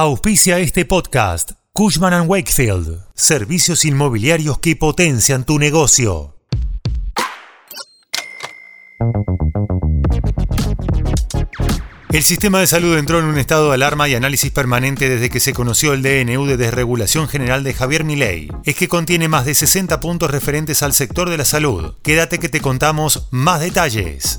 Auspicia este podcast. Cushman ⁇ Wakefield. Servicios inmobiliarios que potencian tu negocio. El sistema de salud entró en un estado de alarma y análisis permanente desde que se conoció el DNU de desregulación general de Javier Milei. Es que contiene más de 60 puntos referentes al sector de la salud. Quédate que te contamos más detalles.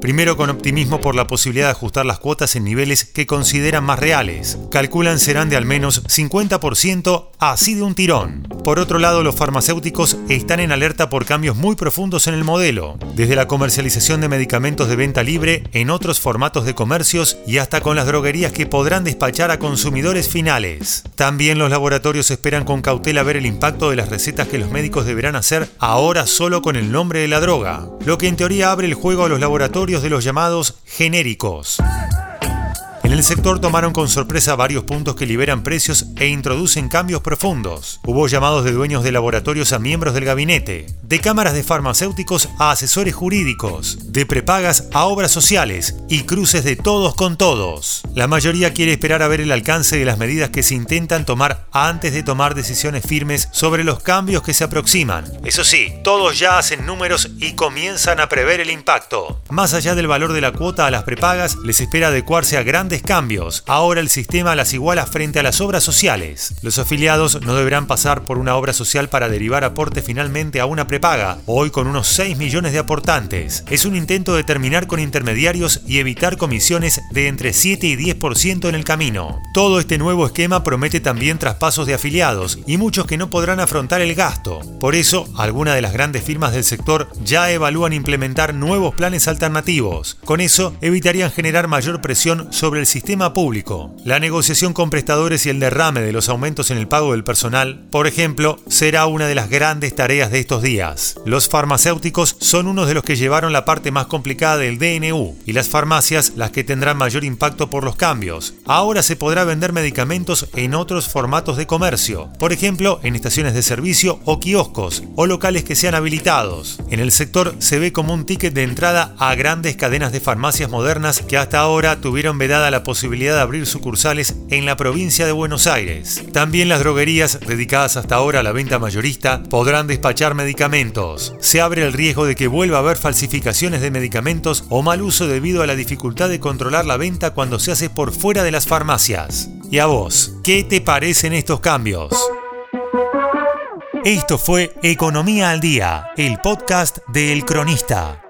Primero con optimismo por la posibilidad de ajustar las cuotas en niveles que consideran más reales. Calculan serán de al menos 50% así de un tirón. Por otro lado, los farmacéuticos están en alerta por cambios muy profundos en el modelo, desde la comercialización de medicamentos de venta libre en otros formatos de comercios y hasta con las droguerías que podrán despachar a consumidores finales. También los laboratorios esperan con cautela ver el impacto de las recetas que los médicos deberán hacer ahora solo con el nombre de la droga, lo que en teoría abre el juego a los laboratorios de los llamados genéricos. En el sector tomaron con sorpresa varios puntos que liberan precios e introducen cambios profundos. Hubo llamados de dueños de laboratorios a miembros del gabinete, de cámaras de farmacéuticos a asesores jurídicos, de prepagas a obras sociales y cruces de todos con todos. La mayoría quiere esperar a ver el alcance de las medidas que se intentan tomar antes de tomar decisiones firmes sobre los cambios que se aproximan. Eso sí, todos ya hacen números y comienzan a prever el impacto. Más allá del valor de la cuota a las prepagas, les espera adecuarse a grandes cambios. Ahora el sistema las iguala frente a las obras sociales. Los afiliados no deberán pasar por una obra social para derivar aporte finalmente a una prepaga, hoy con unos 6 millones de aportantes. Es un intento de terminar con intermediarios y evitar comisiones de entre 7 y 10% en el camino. Todo este nuevo esquema promete también traspasos de afiliados y muchos que no podrán afrontar el gasto. Por eso, algunas de las grandes firmas del sector ya evalúan implementar nuevos planes alternativos. Con eso, evitarían generar mayor presión sobre el sistema público. La negociación con prestadores y el derrame de los aumentos en el pago del personal, por ejemplo, será una de las grandes tareas de estos días. Los farmacéuticos son unos de los que llevaron la parte más complicada del DNU y las farmacias las que tendrán mayor impacto por los cambios. Ahora se podrá vender medicamentos en otros formatos de comercio, por ejemplo, en estaciones de servicio o kioscos o locales que sean habilitados. En el sector se ve como un ticket de entrada a grandes cadenas de farmacias modernas que hasta ahora tuvieron vedada posibilidad de abrir sucursales en la provincia de Buenos Aires. También las droguerías, dedicadas hasta ahora a la venta mayorista, podrán despachar medicamentos. Se abre el riesgo de que vuelva a haber falsificaciones de medicamentos o mal uso debido a la dificultad de controlar la venta cuando se hace por fuera de las farmacias. ¿Y a vos? ¿Qué te parecen estos cambios? Esto fue Economía al Día, el podcast de El Cronista.